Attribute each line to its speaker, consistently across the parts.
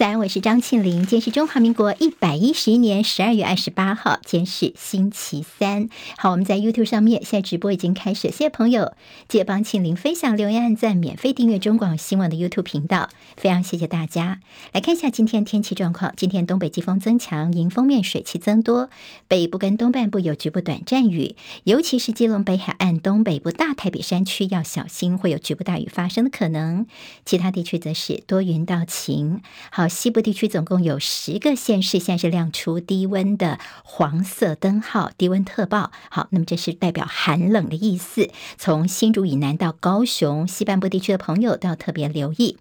Speaker 1: 三，我是张庆玲。今天是中华民国一百一十一年十二月二十八号，今天是星期三。好，我们在 YouTube 上面现在直播已经开始，谢谢朋友记得帮庆玲分享、留言、按赞、免费订阅中广新闻的 YouTube 频道，非常谢谢大家。来看一下今天天气状况，今天东北季风增强，迎风面水汽增多，北部跟东半部有局部短暂雨，尤其是基隆北海岸东北部大台北山区要小心，会有局部大雨发生的可能。其他地区则是多云到晴。好。西部地区总共有十个县市，现在是亮出低温的黄色灯号，低温特报。好，那么这是代表寒冷的意思。从新竹以南到高雄西半部地区的朋友都要特别留意。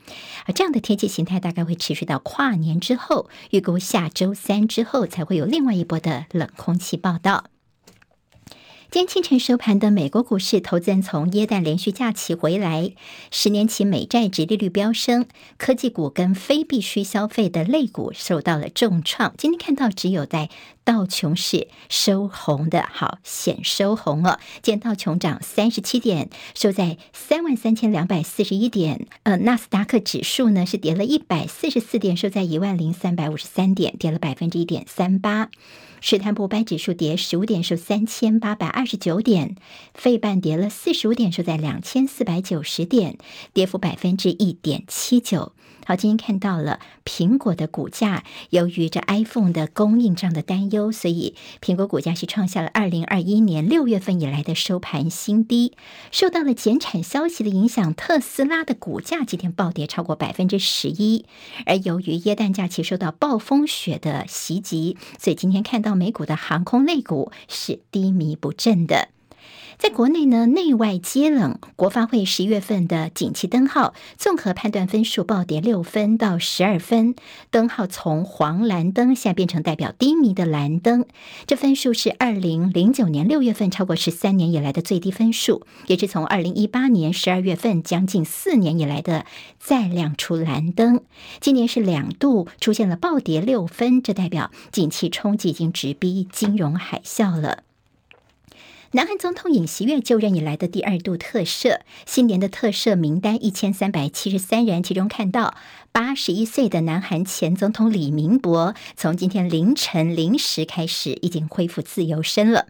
Speaker 1: 而这样的天气形态大概会持续到跨年之后，预估下周三之后才会有另外一波的冷空气报道。今天清晨收盘的美国股市，投资人从耶诞连续假期回来，十年期美债殖利率飙升，科技股跟非必需消费的类股受到了重创。今天看到只有在道琼是收红的，好显收红了。今天道琼涨三十七点，收在三万三千两百四十一点。呃，纳斯达克指数呢是跌了一百四十四点，收在一万零三百五十三点，跌了百分之一点三八。史坦普白指数跌十五点，收三千八百二十九点；费半跌了四十五点，收在两千四百九十点，跌幅百分之一点七九。好，今天看到了苹果的股价，由于这 iPhone 的供应上的担忧，所以苹果股价是创下了二零二一年六月份以来的收盘新低。受到了减产消息的影响，特斯拉的股价今天暴跌超过百分之十一。而由于耶诞假期受到暴风雪的袭击，所以今天看到美股的航空类股是低迷不振的。在国内呢，内外皆冷。国发会十一月份的景气灯号综合判断分数暴跌六分到十二分，灯号从黄蓝灯现在变成代表低迷的蓝灯。这分数是二零零九年六月份超过十三年以来的最低分数，也是从二零一八年十二月份将近四年以来的再亮出蓝灯。今年是两度出现了暴跌六分，这代表景气冲击已经直逼金融海啸了。南韩总统尹锡悦就任以来的第二度特赦，新年的特赦名单一千三百七十三人，其中看到八十一岁的南韩前总统李明博，从今天凌晨零时开始已经恢复自由身了。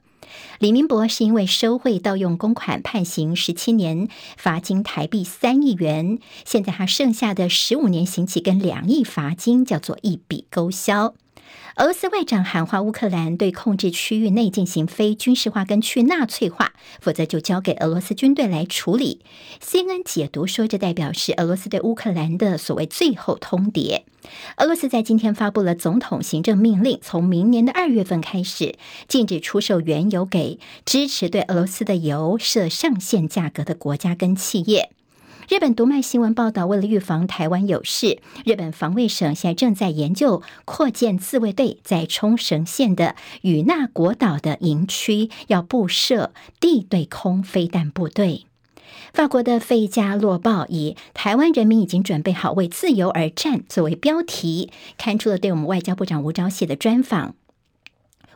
Speaker 1: 李明博是因为收贿盗用公款判刑十七年，罚金台币三亿元，现在他剩下的十五年刑期跟两亿罚金叫做一笔勾销。俄罗斯外长喊话乌克兰，对控制区域内进行非军事化跟去纳粹化，否则就交给俄罗斯军队来处理。CNN 解读说，这代表是俄罗斯对乌克兰的所谓最后通牒。俄罗斯在今天发布了总统行政命令，从明年的二月份开始，禁止出售原油给支持对俄罗斯的油设上限价格的国家跟企业。日本读卖新闻报道，为了预防台湾有事，日本防卫省现在正在研究扩建自卫队，在冲绳县的与那国岛的营区要布设地对空飞弹部队。法国的《费加洛报》以“台湾人民已经准备好为自由而战”作为标题，刊出了对我们外交部长吴钊燮的专访。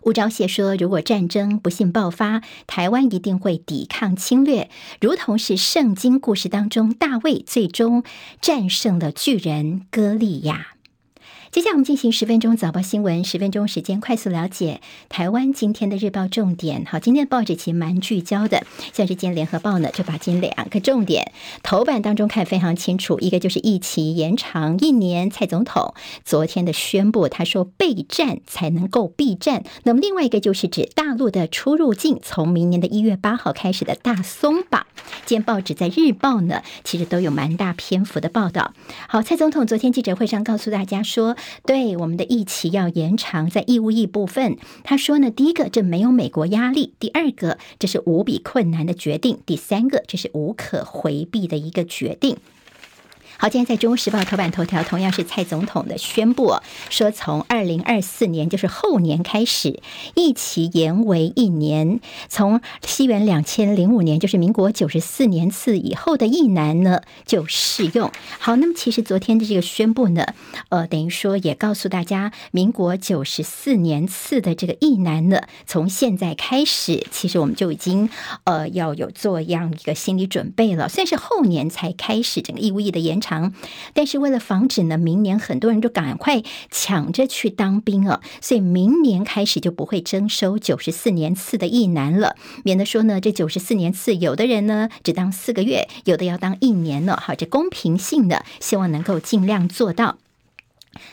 Speaker 1: 吴钊燮说：“如果战争不幸爆发，台湾一定会抵抗侵略，如同是圣经故事当中大卫最终战胜了巨人歌利亚。”接下来我们进行十分钟早报新闻，十分钟时间快速了解台湾今天的日报重点。好，今天的报纸其实蛮聚焦的，像是今天联合报呢，就把今两个重点头版当中看非常清楚，一个就是疫情延长一年，蔡总统昨天的宣布，他说备战才能够避战。那么另外一个就是指大陆的出入境从明年的一月八号开始的大松绑。今天报纸在日报呢，其实都有蛮大篇幅的报道。好，蔡总统昨天记者会上告诉大家说。对我们的疫期要延长，在义务役部分，他说呢，第一个这没有美国压力，第二个这是无比困难的决定，第三个这是无可回避的一个决定。好，今天在《中国时报》头版头条，同样是蔡总统的宣布，说从二零二四年，就是后年开始，一期延为一年。从西元两千零五年，就是民国九十四年次以后的役男呢，就适用。好，那么其实昨天的这个宣布呢，呃，等于说也告诉大家，民国九十四年次的这个役男呢，从现在开始，其实我们就已经呃要有做这样一个心理准备了。虽然是后年才开始整个义务役的延长。但是为了防止呢，明年很多人都赶快抢着去当兵啊，所以明年开始就不会征收九十四年次的役男了，免得说呢，这九十四年次有的人呢只当四个月，有的要当一年呢。好，这公平性的，希望能够尽量做到。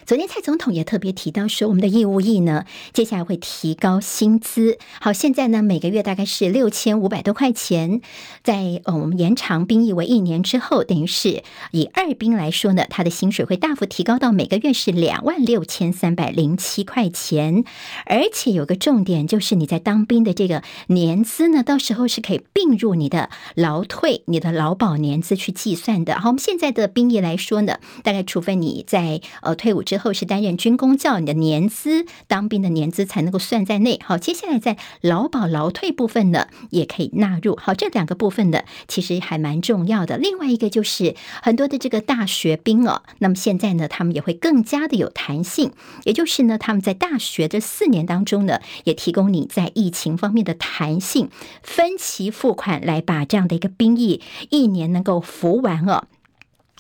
Speaker 1: 昨天蔡总统也特别提到说，我们的义务役呢，接下来会提高薪资。好，现在呢每个月大概是六千五百多块钱，在呃我们延长兵役为一年之后，等于是以二兵来说呢，他的薪水会大幅提高到每个月是两万六千三百零七块钱。而且有个重点就是你在当兵的这个年资呢，到时候是可以并入你的劳退、你的劳保年资去计算的。好，我们现在的兵役来说呢，大概除非你在呃退。退伍之后是担任军公教，你的年资当兵的年资才能够算在内。好，接下来在劳保劳退部分呢，也可以纳入。好，这两个部分的其实还蛮重要的。另外一个就是很多的这个大学兵哦，那么现在呢，他们也会更加的有弹性，也就是呢，他们在大学这四年当中呢，也提供你在疫情方面的弹性，分期付款来把这样的一个兵役一年能够服完哦。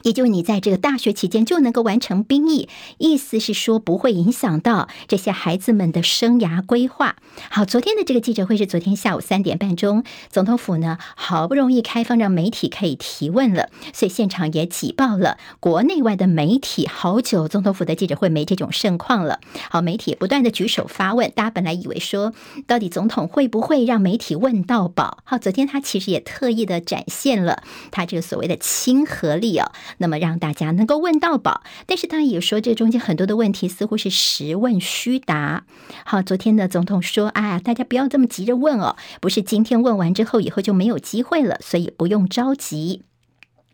Speaker 1: 也就你在这个大学期间就能够完成兵役，意思是说不会影响到这些孩子们的生涯规划。好，昨天的这个记者会是昨天下午三点半钟，总统府呢好不容易开放让媒体可以提问了，所以现场也挤爆了国内外的媒体。好久总统府的记者会没这种盛况了。好，媒体不断的举手发问，大家本来以为说到底总统会不会让媒体问到饱？好，昨天他其实也特意的展现了他这个所谓的亲和力哦。那么让大家能够问到宝，但是他也说这中间很多的问题似乎是实问虚答。好，昨天的总统说：“啊，大家不要这么急着问哦，不是今天问完之后以后就没有机会了，所以不用着急。”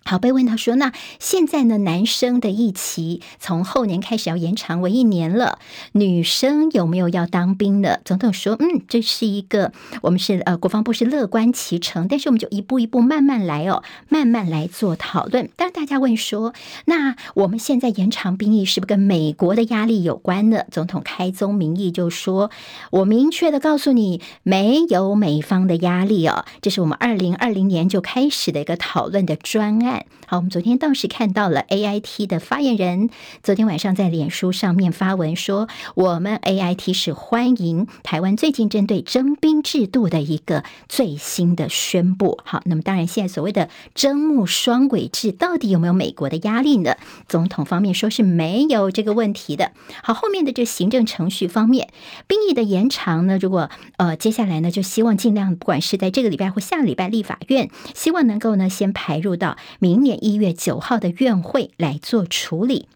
Speaker 1: 好，被问到说，那现在呢，男生的役期从后年开始要延长为一年了，女生有没有要当兵的？总统说，嗯，这是一个我们是呃国防部是乐观其成，但是我们就一步一步慢慢来哦，慢慢来做讨论。但是大家问说，那我们现在延长兵役是不是跟美国的压力有关呢？总统开宗明义就说，我明确的告诉你，没有美方的压力哦，这是我们二零二零年就开始的一个讨论的专案。好，我们昨天倒是看到了 AIT 的发言人，昨天晚上在脸书上面发文说，我们 AIT 是欢迎台湾最近针对征兵制度的一个最新的宣布。好，那么当然现在所谓的征募双轨制，到底有没有美国的压力呢？总统方面说是没有这个问题的。好，后面的这行政程序方面，兵役的延长呢，如果呃接下来呢，就希望尽量不管是在这个礼拜或下个礼拜立法院，希望能够呢先排入到。明年一月九号的院会来做处理。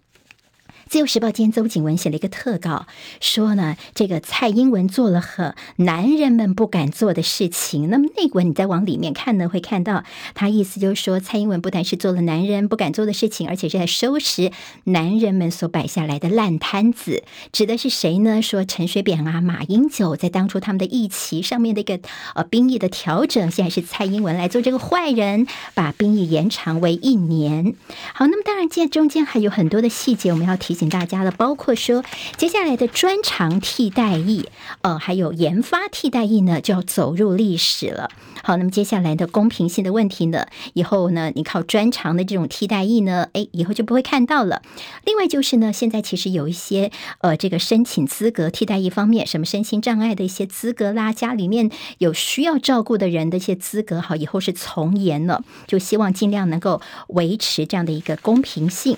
Speaker 1: 自由时报今天邹景文写了一个特稿，说呢，这个蔡英文做了很男人们不敢做的事情。那么那个文你再往里面看呢，会看到他意思就是说，蔡英文不但是做了男人不敢做的事情，而且是在收拾男人们所摆下来的烂摊子。指的是谁呢？说陈水扁啊、马英九在当初他们的议期上面的一个呃兵役的调整，现在是蔡英文来做这个坏人，把兵役延长为一年。好，那么当然，这中间还有很多的细节，我们要提。请大家的，包括说接下来的专长替代役，呃，还有研发替代役呢，就要走入历史了。好，那么接下来的公平性的问题呢，以后呢，你靠专长的这种替代役呢，诶，以后就不会看到了。另外就是呢，现在其实有一些呃，这个申请资格替代役方面，什么身心障碍的一些资格啦，家里面有需要照顾的人的一些资格，好，以后是从严了，就希望尽量能够维持这样的一个公平性。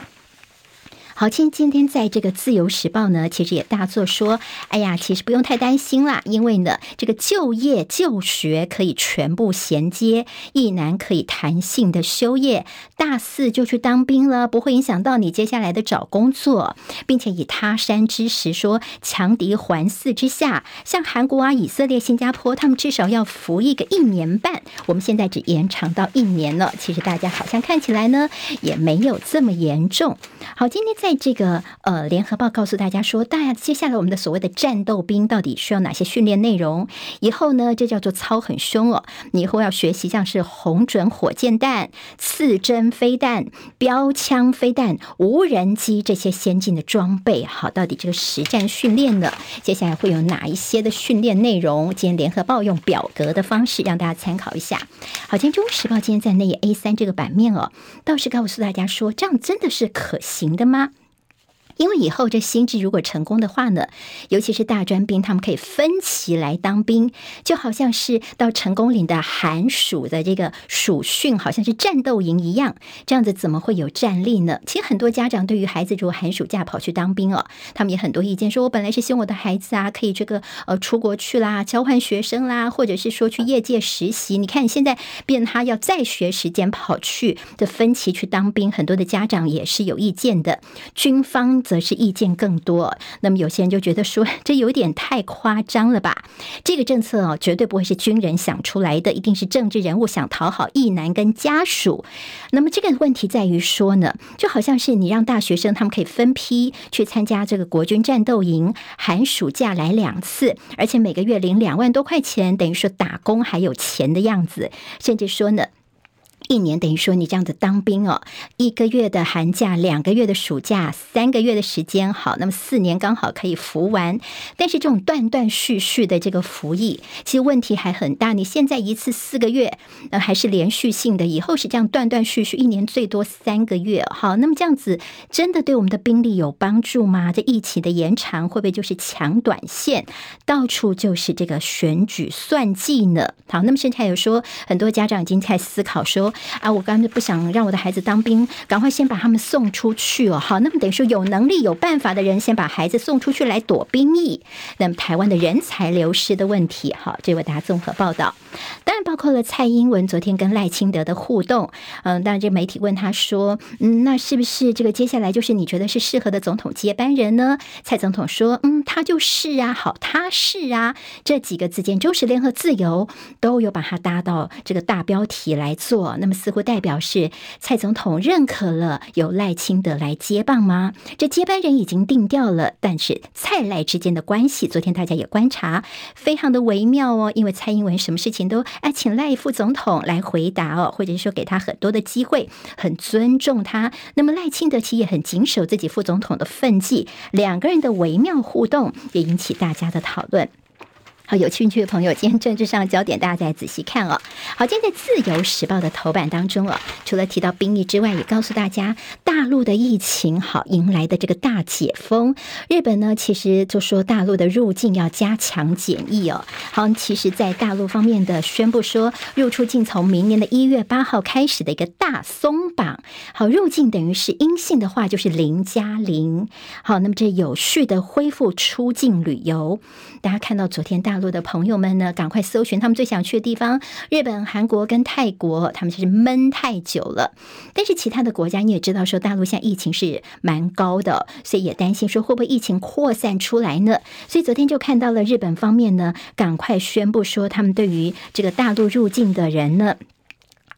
Speaker 1: 好，今今天在这个《自由时报》呢，其实也大作说，哎呀，其实不用太担心啦，因为呢，这个就业就学可以全部衔接，一男可以弹性的修业，大四就去当兵了，不会影响到你接下来的找工作，并且以他山之石说，强敌环伺之下，像韩国啊、以色列、新加坡，他们至少要服役个一年半，我们现在只延长到一年了，其实大家好像看起来呢，也没有这么严重。好，今天在。这个呃联合报告诉大家说，大家接下来我们的所谓的战斗兵到底需要哪些训练内容？以后呢，这叫做操很凶哦，你以后要学习像是红准火箭弹、刺针飞弹、标枪飞弹、无人机这些先进的装备。好，到底这个实战训练呢，接下来会有哪一些的训练内容？今天联合报用表格的方式让大家参考一下。好，今天中时报今天在那页 A 三这个版面哦，倒是告诉大家说，这样真的是可行的吗？因为以后这新制如果成功的话呢，尤其是大专兵，他们可以分期来当兵，就好像是到成功岭的寒暑的这个暑训，好像是战斗营一样。这样子怎么会有战力呢？其实很多家长对于孩子如果寒暑假跑去当兵哦，他们也很多意见，说我本来是希望我的孩子啊可以这个呃出国去啦，交换学生啦，或者是说去业界实习。你看现在变他要再学时间跑去的分期去当兵，很多的家长也是有意见的。军方。则是意见更多，那么有些人就觉得说，这有点太夸张了吧？这个政策哦，绝对不会是军人想出来的，一定是政治人物想讨好役男跟家属。那么这个问题在于说呢，就好像是你让大学生他们可以分批去参加这个国军战斗营，寒暑假来两次，而且每个月领两万多块钱，等于说打工还有钱的样子，甚至说呢。一年等于说你这样子当兵哦，一个月的寒假，两个月的暑假，三个月的时间，好，那么四年刚好可以服完。但是这种断断续续的这个服役，其实问题还很大。你现在一次四个月，呃，还是连续性的，以后是这样断断续续，一年最多三个月。好，那么这样子真的对我们的兵力有帮助吗？这疫情的延长会不会就是抢短线？到处就是这个选举算计呢？好，那么现在有说很多家长已经在思考说。啊，我刚才不想让我的孩子当兵，赶快先把他们送出去哦。好，那么等于说有能力、有办法的人，先把孩子送出去来躲兵役。那么台湾的人才流失的问题，好，这位大家综合报道。包括了蔡英文昨天跟赖清德的互动。嗯，当然这媒体问他说，嗯，那是不是这个接下来就是你觉得是适合的总统接班人呢？蔡总统说，嗯，他就是啊，好，他是啊，这几个字间就是联合自由都有把它搭到这个大标题来做。那么似乎代表是蔡总统认可了由赖清德来接棒吗？这接班人已经定调了，但是蔡赖之间的关系，昨天大家也观察，非常的微妙哦。因为蔡英文什么事情都请赖副总统来回答哦，或者是说给他很多的机会，很尊重他。那么赖清德其实也很谨守自己副总统的分际，两个人的微妙互动也引起大家的讨论。好，有兴趣的朋友，今天政治上的焦点，大家再仔细看哦。好，今天在《自由时报》的头版当中哦，除了提到兵役之外，也告诉大家大陆的疫情好迎来的这个大解封。日本呢，其实就说大陆的入境要加强检疫哦。好，其实，在大陆方面的宣布说，入出境从明年的一月八号开始的一个大松绑。好，入境等于是阴性的话，就是零加零。好，那么这有序的恢复出境旅游。大家看到昨天大大陆的朋友们呢，赶快搜寻他们最想去的地方，日本、韩国跟泰国，他们就是闷太久了。但是其他的国家你也知道，说大陆现在疫情是蛮高的，所以也担心说会不会疫情扩散出来呢？所以昨天就看到了日本方面呢，赶快宣布说他们对于这个大陆入境的人呢。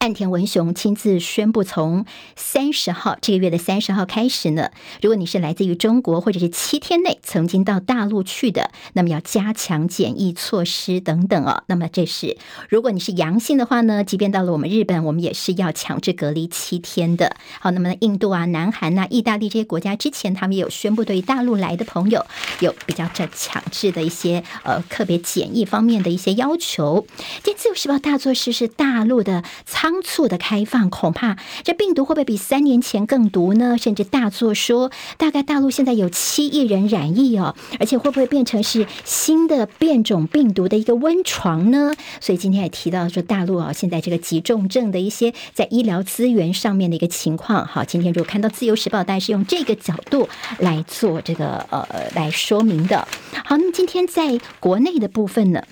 Speaker 1: 岸田文雄亲自宣布，从三十号这个月的三十号开始呢，如果你是来自于中国或者是七天内曾经到大陆去的，那么要加强检疫措施等等哦。那么这是如果你是阳性的话呢，即便到了我们日本，我们也是要强制隔离七天的。好，那么印度啊、南韩啊、意大利这些国家之前他们也有宣布，对于大陆来的朋友有比较这强制的一些呃特别检疫方面的一些要求。这自由时报大作是是大陆的仓。仓促的开放，恐怕这病毒会不会比三年前更毒呢？甚至大作说，大概大陆现在有七亿人染疫哦，而且会不会变成是新的变种病毒的一个温床呢？所以今天也提到说，大陆啊，现在这个急重症的一些在医疗资源上面的一个情况。好，今天如果看到自由时报，大概是用这个角度来做这个呃来说明的。好，那么今天在国内的部分呢？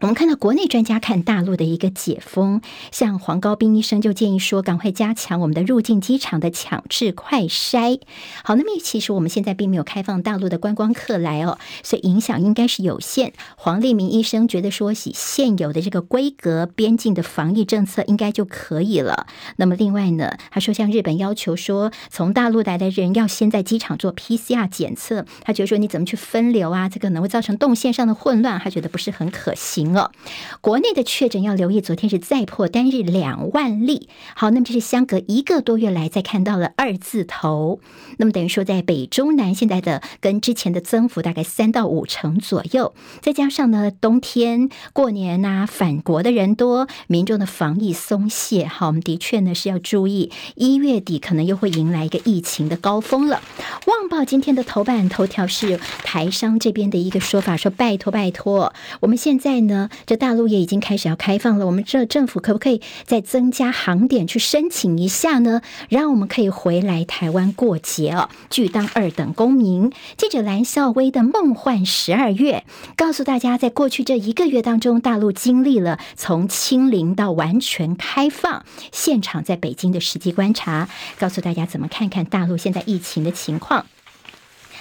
Speaker 1: 我们看到国内专家看大陆的一个解封，像黄高斌医生就建议说，赶快加强我们的入境机场的强制快筛。好，那么其实我们现在并没有开放大陆的观光客来哦，所以影响应该是有限。黄立明医生觉得说，以现有的这个规格边境的防疫政策应该就可以了。那么另外呢，他说像日本要求说，从大陆来的人要先在机场做 PCR 检测，他觉得说你怎么去分流啊？这个可能会造成动线上的混乱，他觉得不是很可行。哦，国内的确诊要留意，昨天是再破单日两万例。好，那么这是相隔一个多月来再看到了二字头。那么等于说，在北中南现在的跟之前的增幅大概三到五成左右。再加上呢，冬天过年呐、返国的人多，民众的防疫松懈。好，我们的确呢是要注意，一月底可能又会迎来一个疫情的高峰了。旺报今天的头版头条是台商这边的一个说法，说拜托拜托，我们现在呢。这大陆也已经开始要开放了，我们这政府可不可以再增加航点去申请一下呢？让我们可以回来台湾过节哦，拒当二等公民。记者蓝孝威的梦幻十二月告诉大家，在过去这一个月当中，大陆经历了从清零到完全开放，现场在北京的实际观察，告诉大家怎么看看大陆现在疫情的情况。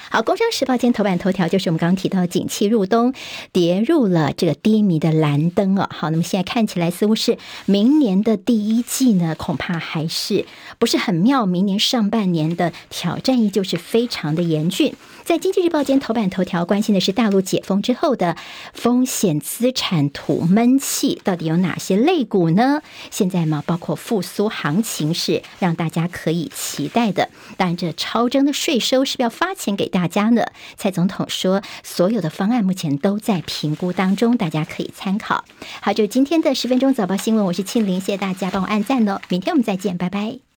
Speaker 1: 好，《工商时报》今天头版头条就是我们刚刚提到的景气入冬，跌入了这个低迷的蓝灯哦。好，那么现在看起来似乎是明年的第一季呢，恐怕还是不是很妙。明年上半年的挑战依旧是非常的严峻。在《经济日报》今天头版头条关心的是大陆解封之后的风险资产吐闷气，到底有哪些类股呢？现在嘛，包括复苏行情是让大家可以期待的。当然，这超征的税收是不是要发钱给大大家呢？蔡总统说，所有的方案目前都在评估当中，大家可以参考。好，就今天的十分钟早报新闻，我是庆玲，谢谢大家帮我按赞哦。明天我们再见，拜拜。